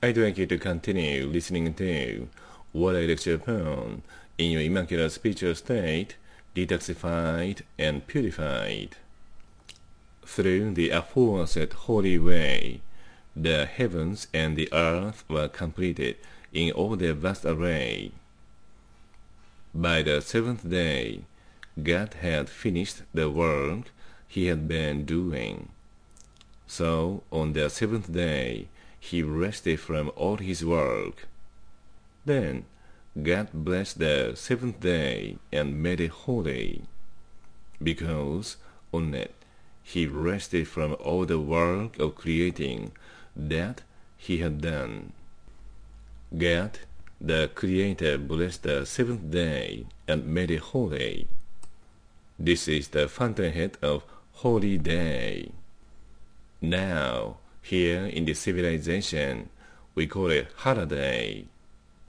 I'd like you to continue listening to what I lecture upon in your immaculate spiritual state, detoxified and purified. Through the aforesaid holy way, the heavens and the earth were completed in all their vast array. By the seventh day, God had finished the work he had been doing. So on the seventh day, he rested from all his work. Then God blessed the seventh day and made it holy, because on it he rested from all the work of creating that he had done. God, the Creator, blessed the seventh day and made it holy. This is the fountainhead of holy day. Now, here in the civilization, we call it holiday.